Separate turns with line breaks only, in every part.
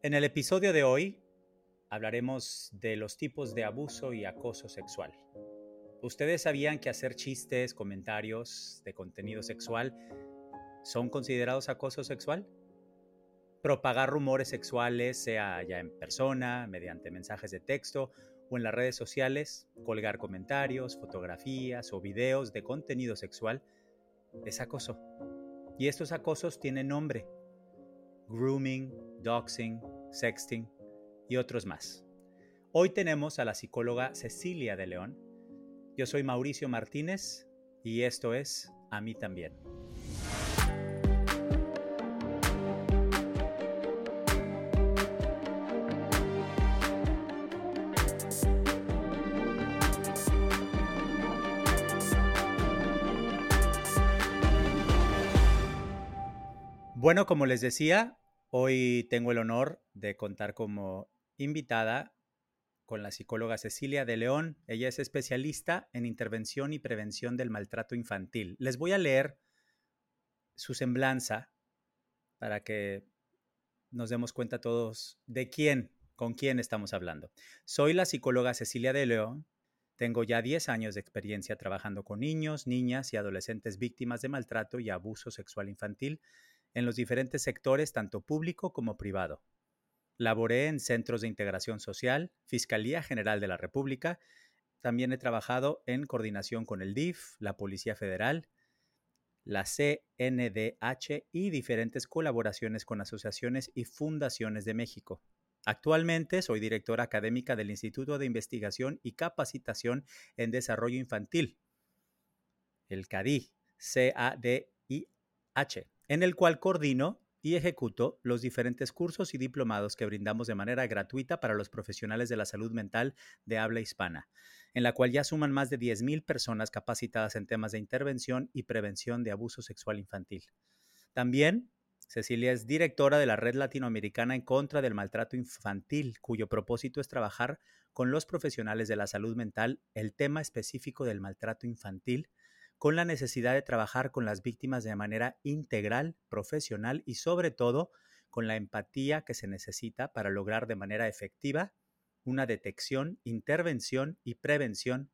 En el episodio de hoy hablaremos de los tipos de abuso y acoso sexual. ¿Ustedes sabían que hacer chistes, comentarios de contenido sexual son considerados acoso sexual? Propagar rumores sexuales, sea ya en persona, mediante mensajes de texto o en las redes sociales, colgar comentarios, fotografías o videos de contenido sexual, es acoso. Y estos acosos tienen nombre. Grooming, doxing, sexting y otros más. Hoy tenemos a la psicóloga Cecilia de León. Yo soy Mauricio Martínez y esto es A mí también. Bueno, como les decía, hoy tengo el honor de contar como invitada con la psicóloga Cecilia de León. Ella es especialista en intervención y prevención del maltrato infantil. Les voy a leer su semblanza para que nos demos cuenta todos de quién, con quién estamos hablando. Soy la psicóloga Cecilia de León. Tengo ya 10 años de experiencia trabajando con niños, niñas y adolescentes víctimas de maltrato y abuso sexual infantil en los diferentes sectores, tanto público como privado. Laboré en centros de integración social, Fiscalía General de la República. También he trabajado en coordinación con el DIF, la Policía Federal, la CNDH y diferentes colaboraciones con asociaciones y fundaciones de México. Actualmente soy directora académica del Instituto de Investigación y Capacitación en Desarrollo Infantil, el CADI, C-A-D-I-H en el cual coordino y ejecuto los diferentes cursos y diplomados que brindamos de manera gratuita para los profesionales de la salud mental de habla hispana, en la cual ya suman más de 10.000 personas capacitadas en temas de intervención y prevención de abuso sexual infantil. También, Cecilia es directora de la Red Latinoamericana en contra del maltrato infantil, cuyo propósito es trabajar con los profesionales de la salud mental el tema específico del maltrato infantil con la necesidad de trabajar con las víctimas de manera integral, profesional y sobre todo con la empatía que se necesita para lograr de manera efectiva una detección, intervención y prevención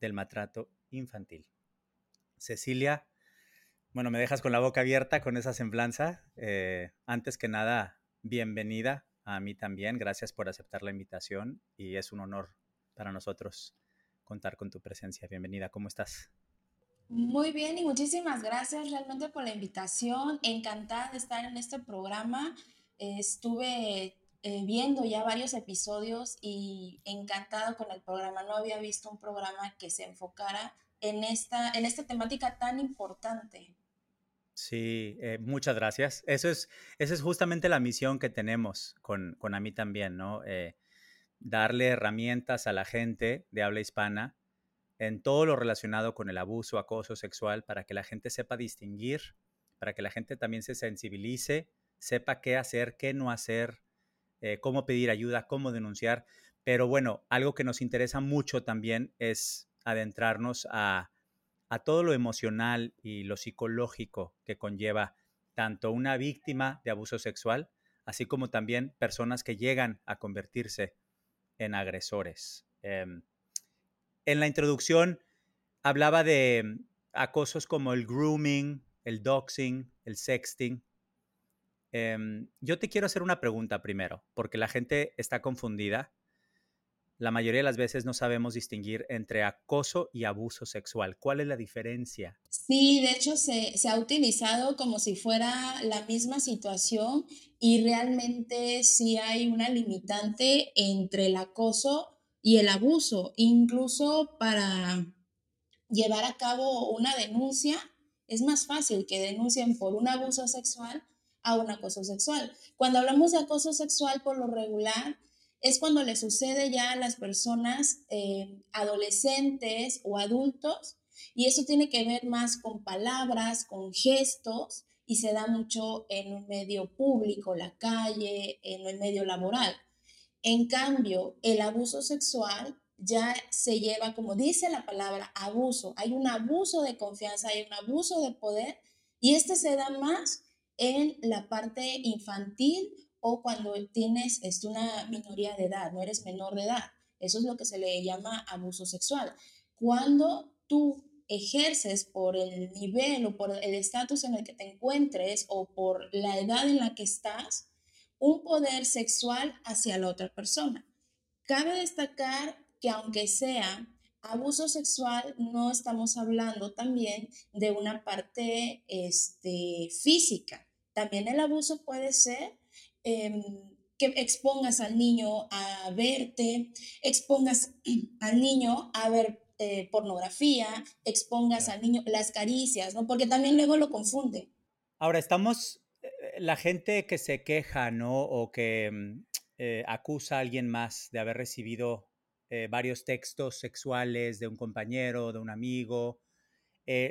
del maltrato infantil. Cecilia, bueno, me dejas con la boca abierta con esa semblanza. Eh, antes que nada, bienvenida a mí también. Gracias por aceptar la invitación y es un honor para nosotros contar con tu presencia. Bienvenida, ¿cómo estás?
Muy bien y muchísimas gracias realmente por la invitación. Encantada de estar en este programa. estuve eh, viendo ya varios episodios y encantado con el programa. No había visto un programa que se enfocara en esta, en esta temática tan importante.
Sí, eh, muchas gracias. Eso es, esa es justamente la misión que tenemos con, con a mí también, ¿no? Eh, darle herramientas a la gente de habla hispana en todo lo relacionado con el abuso, acoso sexual, para que la gente sepa distinguir, para que la gente también se sensibilice, sepa qué hacer, qué no hacer, eh, cómo pedir ayuda, cómo denunciar. Pero bueno, algo que nos interesa mucho también es adentrarnos a, a todo lo emocional y lo psicológico que conlleva tanto una víctima de abuso sexual, así como también personas que llegan a convertirse en agresores. Em, en la introducción hablaba de acosos como el grooming, el doxing, el sexting. Em, yo te quiero hacer una pregunta primero, porque la gente está confundida. La mayoría de las veces no sabemos distinguir entre acoso y abuso sexual. ¿Cuál es la diferencia?
Sí, de hecho se, se ha utilizado como si fuera la misma situación y realmente sí hay una limitante entre el acoso y el abuso, incluso para llevar a cabo una denuncia, es más fácil que denuncien por un abuso sexual a un acoso sexual. Cuando hablamos de acoso sexual, por lo regular, es cuando le sucede ya a las personas eh, adolescentes o adultos, y eso tiene que ver más con palabras, con gestos, y se da mucho en un medio público, la calle, en el medio laboral. En cambio, el abuso sexual ya se lleva, como dice la palabra, abuso. Hay un abuso de confianza, hay un abuso de poder Y este se da más en la parte infantil o cuando tienes es una minoría de edad, no eres menor de edad. Eso es lo que se le llama abuso sexual. Cuando tú ejerces por el nivel o por el estatus en el que te encuentres o por la edad en la que estás, un poder sexual hacia la otra persona. Cabe destacar que aunque sea abuso sexual, no estamos hablando también de una parte este, física. También el abuso puede ser em, que expongas al niño a verte, expongas al niño a ver eh, pornografía, expongas al niño las caricias, ¿no? Porque también luego lo confunde.
Ahora, estamos, la gente que se queja, ¿no? O que mm, eh, acusa a alguien más de haber recibido varios textos sexuales de un compañero, de un amigo.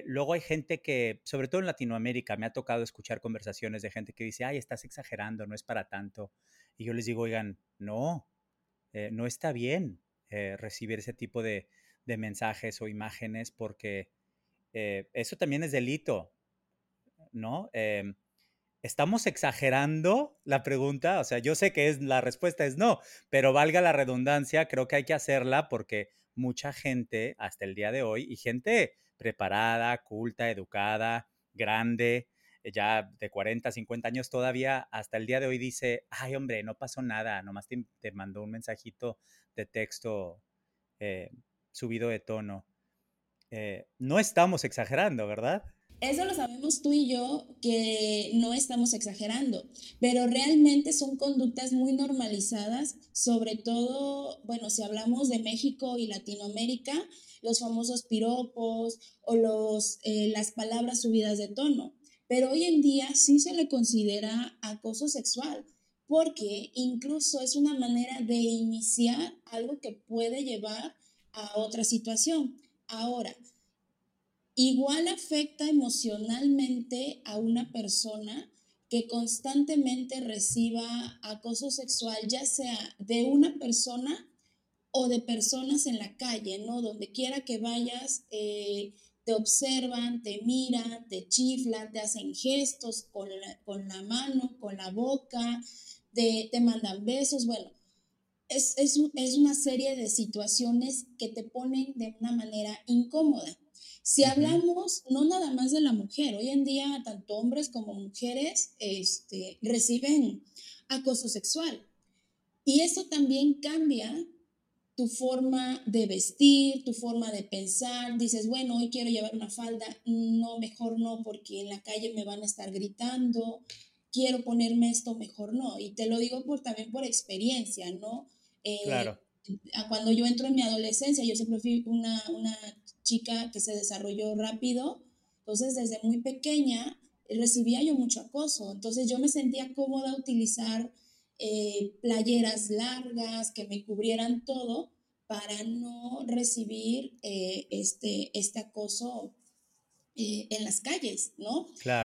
luego hay gente que, sobre todo en Latinoamérica, me ha tocado escuchar conversaciones de gente que dice, ay, estás exagerando, no es para tanto. Y yo les digo, oigan, no, no está bien recibir ese tipo de, de mensajes o imágenes porque eh, eso también es delito, ¿no? ¿Estamos exagerando la pregunta? O sea, yo sé que es, la respuesta es no, pero valga la redundancia, creo que hay que hacerla porque mucha gente hasta el día de hoy, y gente preparada, culta, educada, grande, ya de 40, 50 años todavía, hasta el día de hoy dice, ay hombre, no pasó nada, nomás te, te mandó un mensajito de texto eh, subido de tono. Eh, no estamos exagerando, ¿verdad?
Eso lo sabemos tú y yo, que no estamos exagerando, pero realmente son conductas muy normalizadas, sobre todo, bueno, si hablamos de México y Latinoamérica, los famosos piropos o los, eh, las palabras subidas de tono. Pero hoy en día sí se le considera acoso sexual, porque incluso es una manera de iniciar algo que puede llevar a otra situación. Ahora, igual afecta emocionalmente a una persona que constantemente reciba acoso sexual, ya sea de una persona o de personas en la calle, ¿no? Donde quiera que vayas, eh, te observan, te miran, te chiflan, te hacen gestos con la, con la mano, con la boca, te, te mandan besos, bueno, es, es, es, una serie de situaciones que te ponen de una manera incómoda. Si hablamos no nada más de la mujer, hoy en día tanto hombres como mujeres este, reciben acoso sexual. Y eso también cambia tu forma de vestir, tu forma de pensar. Dices, bueno, hoy quiero llevar una falda, no, mejor no, porque en la calle me van a estar gritando. Quiero ponerme esto, mejor no. Y te lo digo por, también por experiencia, ¿no?
Eh, claro.
Cuando yo entro en mi adolescencia, yo siempre fui una, una chica que se desarrolló rápido, entonces desde muy pequeña recibía yo mucho acoso, entonces yo me sentía cómoda utilizar eh, playeras largas que me cubrieran todo para no recibir eh, este, este acoso en las calles, ¿no?
Claro.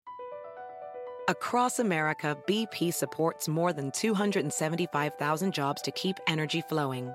Across America, BP supports more than 275,000 jobs to keep energy flowing.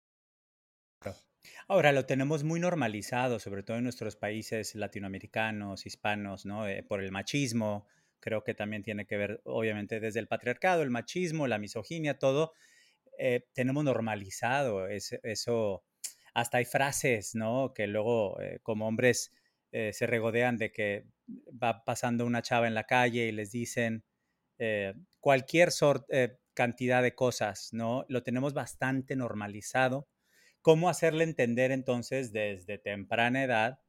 Ahora lo tenemos muy normalizado, sobre todo en nuestros países latinoamericanos, hispanos, ¿no? Eh, por el machismo. Creo que también tiene que ver, obviamente, desde el patriarcado, el machismo, la misoginia, todo. Eh, tenemos normalizado eso. Hasta hay frases, ¿no? Que luego, eh, como hombres, se regodean de que va pasando una chava en la calle y les dicen cualquier, cantidad de cosas, ¿no? Lo tenemos bastante normalizado. ¿Cómo hacerle entender entonces desde temprana edad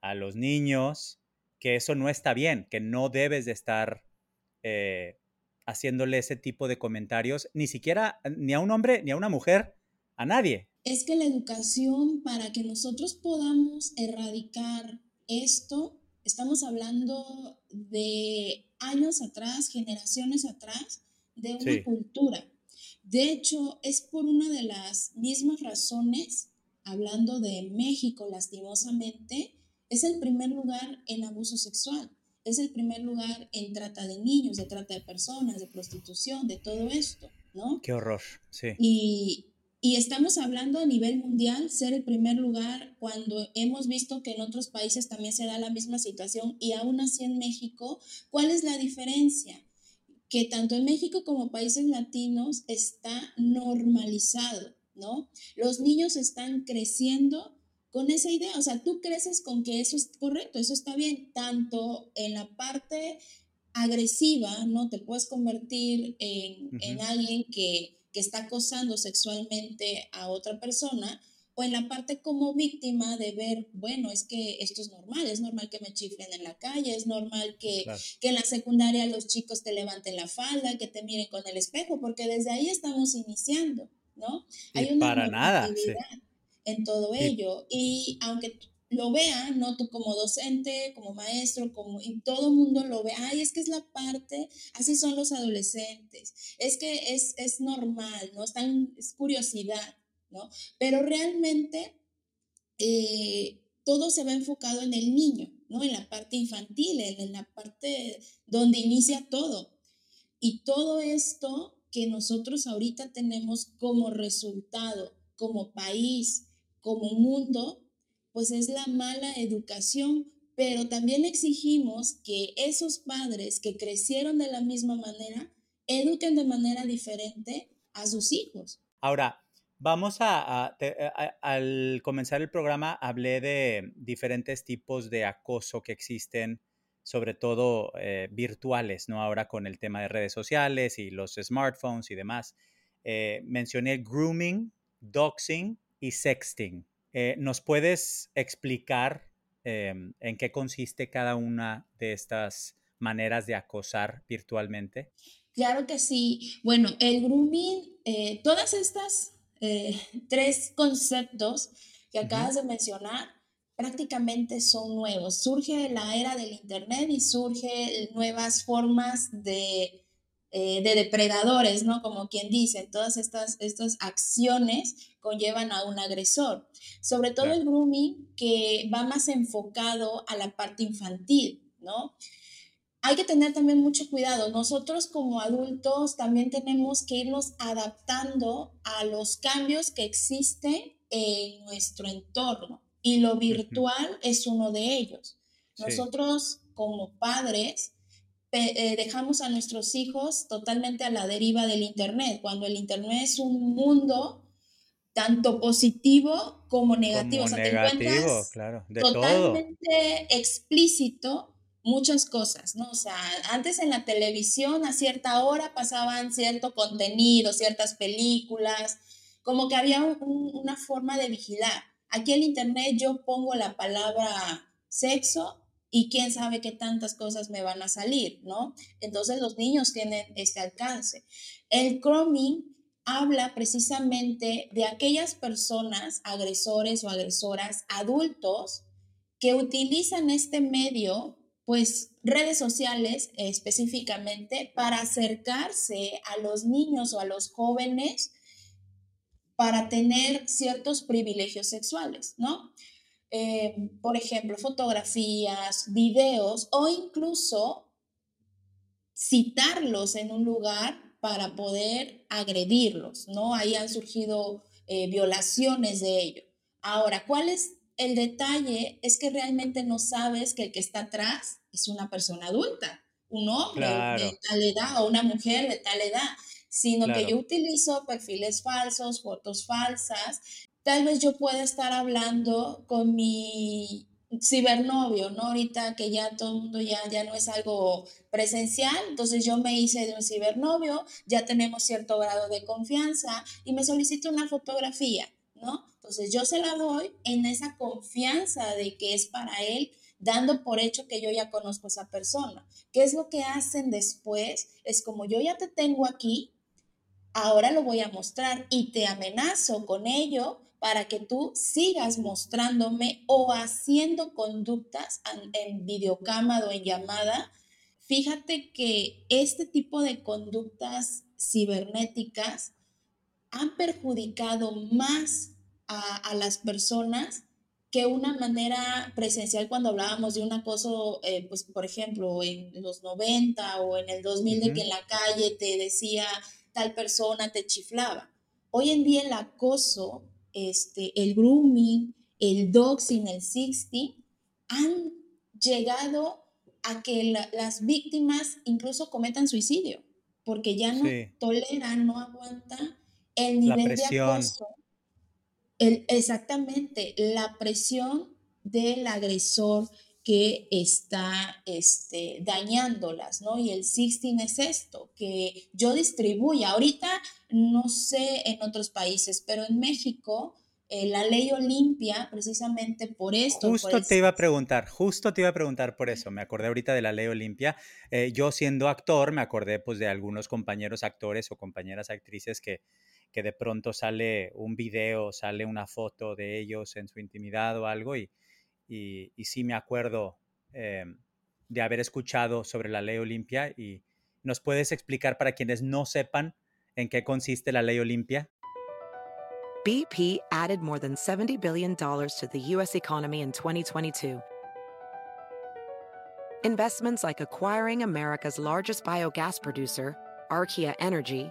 a los niños que eso no está bien, que no debes de estar eh, haciéndole ese tipo de comentarios, ni siquiera ni a un hombre ni a una mujer, a nadie.
Es que la educación para que nosotros podamos erradicar esto, estamos hablando de años atrás, generaciones atrás, de una cultura. De hecho, es por una de las mismas razones, hablando de México lastimosamente, es el primer lugar en abuso sexual, es el primer lugar en trata de niños, de trata de personas, de prostitución, de todo esto, ¿no?
Qué horror, sí.
Y, y estamos hablando a nivel mundial, ser el primer lugar cuando hemos visto que en otros países también se da la misma situación y aún así en México, ¿cuál es la diferencia? Que tanto en México como países latinos está normalizado, ¿no? Los niños están creciendo con esa idea. O sea, tú creces con que eso es correcto, eso está bien, tanto en la parte agresiva, ¿no? Te puedes convertir en, alguien que, que, está acosando sexualmente a otra persona, o en la parte como víctima de ver, bueno, es que esto es normal, es normal que me chiflen en la calle, es normal que, que en la secundaria los chicos te levanten la falda, que te miren con el espejo, porque desde ahí estamos iniciando, ¿no?
Hay una para nada. Sí
en todo ello. Y aunque lo vean, ¿no? Tú como docente, como maestro, como y todo el mundo lo ve, ay, es que es la parte, así son los adolescentes, es que es, es normal, ¿no? Están, es curiosidad, Pero realmente eh, todo se va enfocado en el niño, ¿no? En la parte infantil, en la parte donde inicia todo. Y todo esto que nosotros ahorita tenemos como resultado, como país, como mundo, pues es la mala educación, pero también exigimos que esos padres que crecieron de la misma manera eduquen de manera diferente a sus hijos.
Ahora, vamos a, al comenzar el programa hablé de diferentes tipos de acoso que existen, sobre todo eh, virtuales, ¿no? Ahora con el tema de redes sociales y los smartphones y demás. Eh, mencioné grooming, doxing y sexting. Eh, ¿Nos puedes explicar em, en qué consiste cada una de estas maneras de acosar virtualmente?
Claro que sí. Bueno, el grooming, todas estas eh, tres conceptos que acabas de mencionar prácticamente son nuevos. Surge la era del Internet y surge nuevas formas de eh, de depredadores, ¿no? Como quien dice, todas estas, estas acciones conllevan a un agresor. Sobre todo el grooming que va más enfocado a la parte infantil, ¿no? Hay que tener también mucho cuidado. Nosotros como adultos también tenemos que irnos adaptando a los cambios que existen en nuestro entorno y lo virtual es uno de ellos. Nosotros como padres eh, dejamos a nuestros hijos totalmente a la deriva del Internet, cuando el Internet es un mundo tanto positivo como negativo. o sea,
negativo, claro,
totalmente explícito muchas cosas, ¿no? O sea, antes en la televisión a cierta hora pasaban cierto contenido, ciertas películas, como que había una forma de vigilar. Aquí en Internet yo pongo la palabra sexo y quién sabe qué tantas cosas me van a salir, ¿no? Entonces los niños tienen este alcance. El Chroming habla precisamente de aquellas personas, agresores o agresoras adultos, que utilizan este medio, pues redes sociales específicamente, para acercarse a los niños o a los jóvenes para tener ciertos privilegios sexuales, ¿no? Eh, por ejemplo, fotografías, videos o incluso citarlos en un lugar para poder agredirlos, ¿no? Ahí han surgido eh, violaciones de ello. Ahora, ¿cuál es el detalle? Es que realmente no sabes que el que está atrás es una persona adulta, un hombre de tal edad o una mujer de tal edad, sino que yo utilizo perfiles falsos, fotos falsas, Tal vez yo pueda estar hablando con mi cibernovio, ¿no? Ahorita que ya todo el mundo ya, ya no es algo presencial, entonces yo me hice de un cibernovio, ya tenemos cierto grado de confianza y me solicito una fotografía, ¿no? Entonces yo se la doy en esa confianza de que es para él, dando por hecho que yo ya conozco a esa persona. ¿Qué es lo que hacen después? Es como yo ya te tengo aquí, ahora lo voy a mostrar y te amenazo con ello para que tú sigas mostrándome o haciendo conductas en videocámara o en llamada. Fíjate que este tipo de conductas cibernéticas han perjudicado más a, las personas que una manera presencial cuando hablábamos de un acoso, eh, pues por ejemplo, en los 90 o en el 2000, de que en la calle te decía tal persona, te chiflaba. Hoy en día el acoso este, el grooming, el doxing, el 60, han llegado a que las víctimas incluso cometan suicidio, porque ya no toleran, no aguantan el nivel de acoso. El, exactamente, la presión del agresor que está este, dañándolas, ¿no? Y el 16 es esto, que yo distribuya. Ahorita, no sé en otros países, pero en México, eh, la ley Olimpia, precisamente por esto.
Justo te iba a preguntar, justo te iba a preguntar por eso. Me acordé ahorita de la ley Olimpia. Eh, yo siendo actor, me acordé pues de algunos compañeros actores o compañeras actrices que, que de pronto sale un video, sale una foto de ellos en su intimidad o algo y y, sí me acuerdo em, de haber escuchado sobre la ley Olimpia y nos puedes explicar para quienes no sepan en qué consiste la ley Olimpia.
BP added more than 70 billion dollars to the US economy in 2022. Investments like acquiring America's largest biogas producer, Archaea Energy,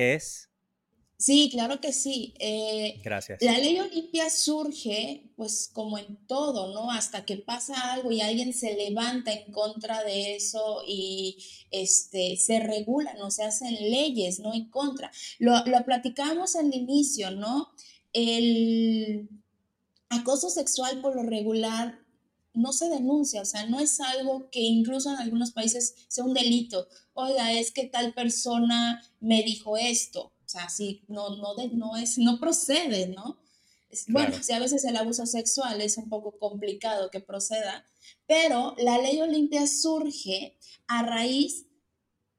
¿Qué es?
Sí, claro que sí.
Eh, Gracias.
La ley Olimpia surge, pues como en todo, ¿no? Hasta que pasa algo y alguien se levanta en contra de eso y este, se regulan, ¿no? Se hacen leyes, ¿no? En contra. Lo, lo platicamos al inicio, ¿no? El acoso sexual por lo regular no se denuncia, o sea, no es algo que incluso en algunos países sea un delito. Oiga, es que tal persona me dijo esto, o sea, sí, no, no, no, es, no procede, ¿no? Bueno, si a veces el abuso sexual es un poco complicado que proceda, pero la ley Olimpia surge a raíz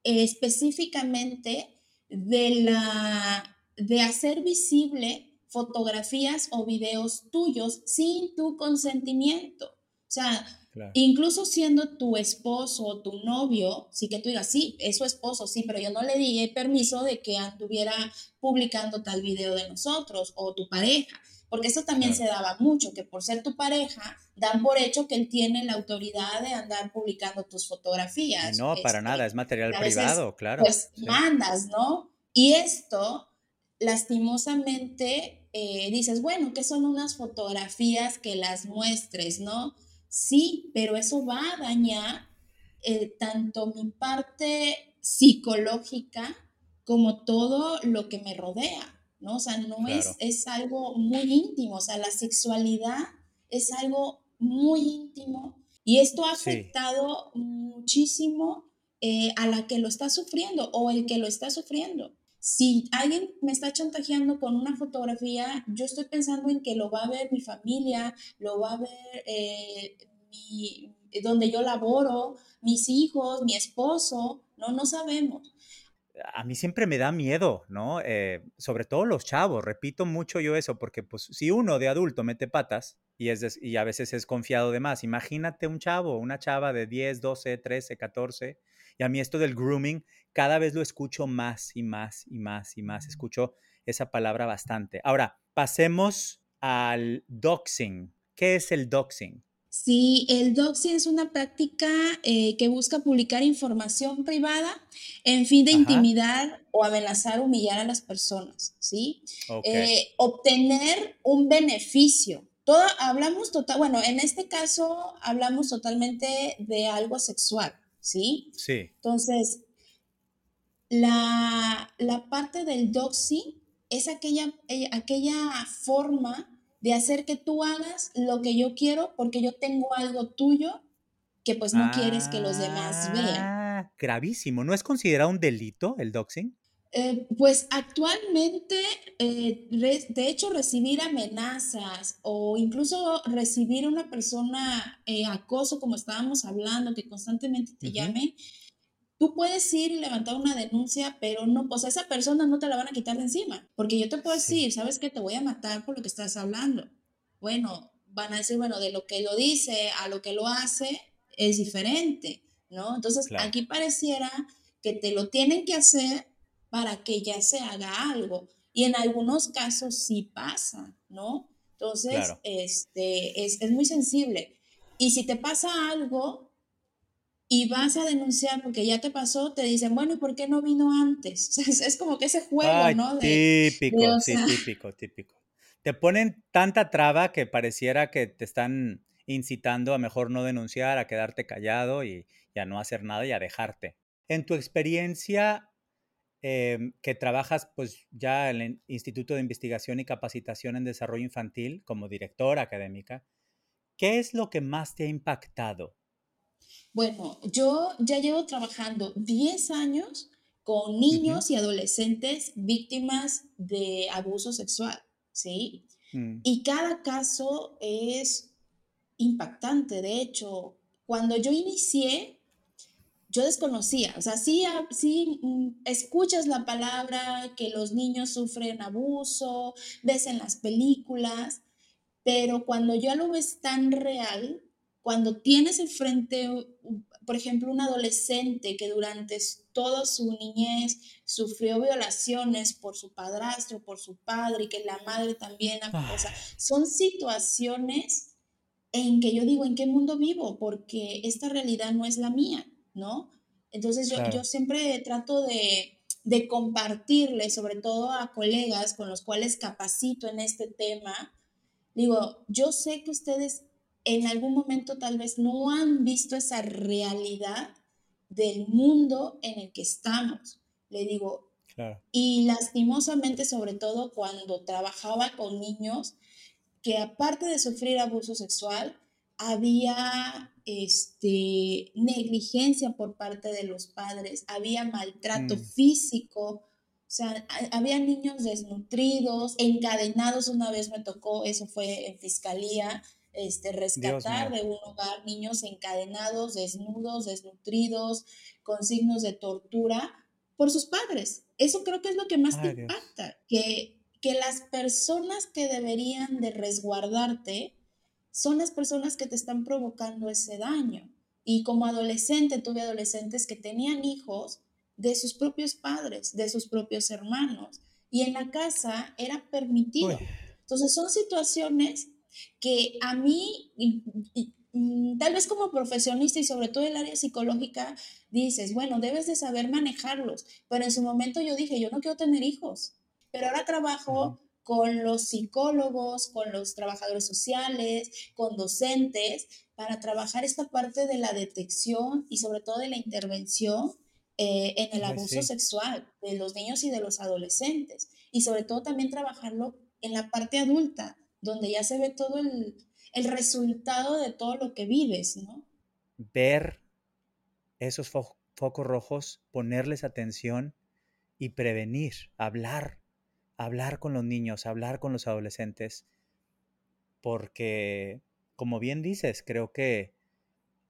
específicamente de, la, de hacer visible fotografías o videos tuyos sin tu consentimiento. O sea, incluso siendo tu esposo o tu novio, sí que tú digas, sí, es su esposo, sí, pero yo no le di permiso de que anduviera publicando tal video de nosotros o tu pareja. Porque eso también se daba mucho, que por ser tu pareja, dan por hecho que él tiene la autoridad de andar publicando tus fotografías.
No, para este, nada, es material privado, claro.
Pues mandas, ¿no? Y esto, lastimosamente, eh, dices, bueno, que son unas fotografías que las muestres, ¿no? Sí, pero eso va a dañar eh, tanto mi parte psicológica como todo lo que me rodea, ¿no? O sea, no es, es algo muy íntimo, o sea, la sexualidad es algo muy íntimo y esto ha afectado muchísimo eh, a la que lo está sufriendo o el que lo está sufriendo. Si alguien me está chantajeando con una fotografía, yo estoy pensando en que lo va a ver mi familia, lo va a ver eh, donde yo laboro, mis hijos, mi esposo, no, no sabemos.
A mí siempre me da miedo, ¿no? Eh, sobre todo los chavos, repito mucho yo eso, porque pues si uno de adulto mete patas y, es y a veces es confiado de más, imagínate un chavo, una chava de 10, 12, 13, 14, y a mí esto del grooming cada vez lo escucho más y más y más y más, escucho esa palabra bastante. Ahora, pasemos al doxing. ¿Qué es el doxing?
Sí, el doxing es una práctica eh, que busca publicar información privada en fin de intimidar o amenazar, humillar a las personas, ¿sí? Eh, obtener un beneficio. Todo, hablamos total, bueno, en este caso hablamos totalmente de algo sexual, ¿sí?
Sí.
Entonces, la, la parte del doxing es aquella, eh, aquella forma de hacer que tú hagas lo que yo quiero porque yo tengo algo tuyo que pues no quieres que los demás vean.
Ah, gravísimo. ¿No es considerado un delito el doxing?
Eh, pues actualmente, eh, de hecho, recibir amenazas o incluso recibir una persona eh, acoso, como estábamos hablando, que constantemente te llame, Tú puedes ir y levantar una denuncia, pero no, pues a esa persona no te la van a quitar de encima, porque yo te puedo decir, ¿sabes qué? Te voy a matar por lo que estás hablando. Bueno, van a decir, bueno, de lo que lo dice a lo que lo hace es diferente, ¿no? Entonces, aquí pareciera que te lo tienen que hacer para que ya se haga algo. Y en algunos casos sí pasa, ¿no? Entonces, este, es, es muy sensible. Y si te pasa algo, y vas a denunciar porque ya te pasó, te dicen, bueno, ¿y por qué no vino antes? es, como que ese juego, ¿no?
típico, sí, típico, típico. Te ponen tanta traba que pareciera que te están incitando a mejor no denunciar, a quedarte callado y, a no hacer nada y a dejarte. En tu experiencia, em, que trabajas pues ya en el Instituto de Investigación y Capacitación en Desarrollo Infantil como directora académica, ¿qué es lo que más te ha impactado
bueno, yo ya llevo trabajando 10 años con niños y adolescentes víctimas de abuso sexual, ¿sí? Mm. Y cada caso es impactante. De hecho, cuando yo inicié, yo desconocía, o sea, sí, sí mm, escuchas la palabra que los niños sufren abuso, ves en las películas, pero cuando ya lo ves tan real, cuando tienes enfrente, por ejemplo, un adolescente que durante toda su niñez sufrió violaciones por su padrastro, por su padre, y que la madre también, o sea, son situaciones en que yo digo, ¿en qué mundo vivo? Porque esta realidad no es la mía, ¿no? Entonces yo, yo siempre trato de, de compartirle, sobre todo a colegas con los cuales capacito en este tema, digo, yo sé que ustedes en algún momento tal vez no han visto esa realidad del mundo en el que estamos. Le digo, y lastimosamente, sobre todo cuando trabajaba con niños, que aparte de sufrir abuso sexual, había este, negligencia por parte de los padres, había maltrato mm. físico, o sea, había niños desnutridos, encadenados, una vez me tocó, eso fue en fiscalía, este, rescatar de un hogar niños encadenados, desnudos, desnutridos, con signos de tortura por sus padres. Eso creo que es lo que más te impacta, que, que las personas que deberían de resguardarte son las personas que te están provocando ese daño. Y como adolescente tuve adolescentes que tenían hijos de sus propios padres, de sus propios hermanos, y en la casa era permitido. Entonces son situaciones que a mí, tal vez como profesionista y sobre todo el área psicológica, dices, bueno, debes de saber manejarlos, pero en su momento yo dije, yo no quiero tener hijos, pero ahora trabajo con los psicólogos, con los trabajadores sociales, con docentes, para trabajar esta parte de la detección y sobre todo de la intervención eh, en el abuso sexual de los niños y de los adolescentes. Y sobre todo también trabajarlo en la parte adulta, donde ya se ve todo el, resultado de todo lo que vives, ¿no?
Ver esos focos rojos, ponerles atención y prevenir, hablar, hablar con los niños, hablar con los adolescentes, porque, como bien dices, creo que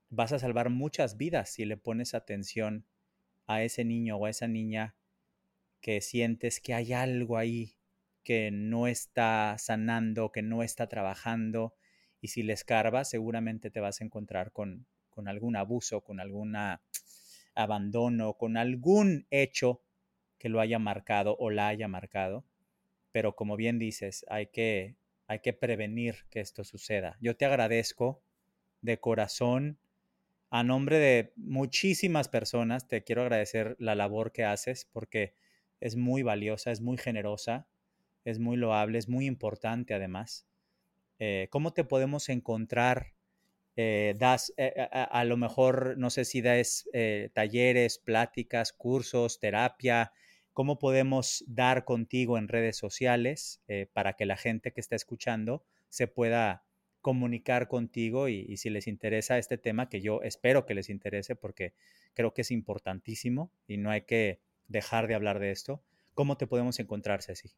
vas a salvar muchas vidas si le pones atención a ese niño o a esa niña que sientes que hay algo ahí que no está sanando, que no está trabajando, y si le escarbas, seguramente te vas a encontrar con, con algún abuso, con algún abandono, con algún hecho que lo haya marcado o la haya marcado. Pero como bien dices, hay que, hay que prevenir que esto suceda. Yo te agradezco de corazón, a nombre de muchísimas personas, te quiero agradecer la labor que haces porque es muy valiosa, es muy generosa, es muy loable, es muy importante además. Eh, ¿Cómo te podemos encontrar? Eh, das eh, a, lo mejor, no sé si das talleres, pláticas, cursos, terapia. ¿Cómo podemos dar contigo en redes sociales para que la gente que está escuchando se pueda comunicar contigo y, si les interesa este tema, que yo espero que les interese porque creo que es importantísimo y no hay que dejar de hablar de esto. ¿Cómo te podemos encontrar, Ceci?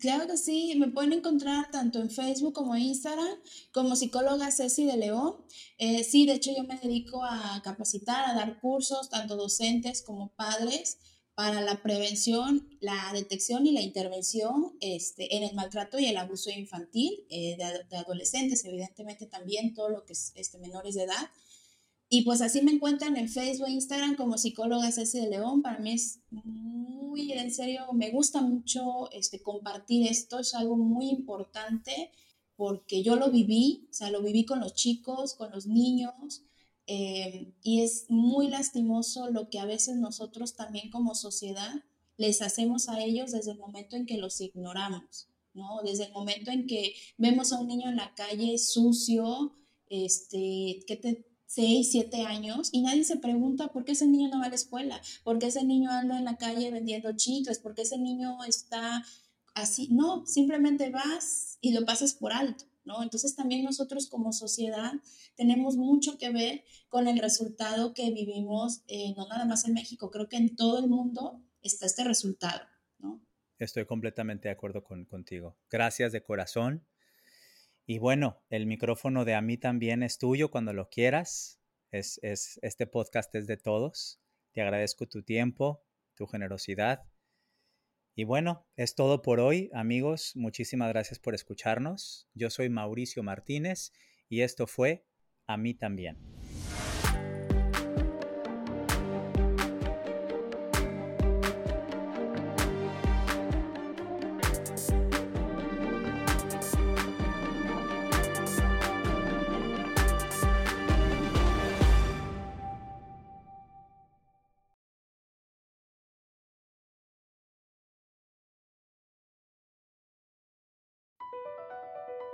Claro que sí, me pueden encontrar tanto en Facebook como Instagram como psicóloga Ceci de León. Eh, sí, de hecho yo me dedico a capacitar, a dar cursos, tanto docentes como padres, para la prevención, la detección y la intervención este, en el maltrato y el abuso infantil eh, de, adolescentes, evidentemente también todo lo que es este, menores de edad. Y pues así me encuentran en Facebook e Instagram como psicóloga Ceci de León. Para mí es muy, en serio, me gusta mucho este, compartir esto, es algo muy importante porque yo lo viví, o sea, lo viví con los chicos, con los niños, eh, y es muy lastimoso lo que a veces nosotros también como sociedad les hacemos a ellos desde el momento en que los ignoramos, ¿no? Desde el momento en que vemos a un niño en la calle sucio, este, que te 6, 7 años y nadie se pregunta por qué ese niño no va a la escuela, por qué ese niño anda en la calle vendiendo chicles, por qué ese niño está así. No, simplemente vas y lo pasas por alto, ¿no? Entonces también nosotros como sociedad tenemos mucho que ver con el resultado que vivimos, eh, no nada más en México, creo que en todo el mundo está este resultado, ¿no?
Estoy completamente de acuerdo con, contigo. Gracias de corazón. Y bueno, el micrófono de a mí también es tuyo cuando lo quieras. Es, es, este podcast es de todos. Te agradezco tu tiempo, tu generosidad. Y bueno, es todo por hoy, amigos. Muchísimas gracias por escucharnos. Yo soy Mauricio Martínez y esto fue A mí también.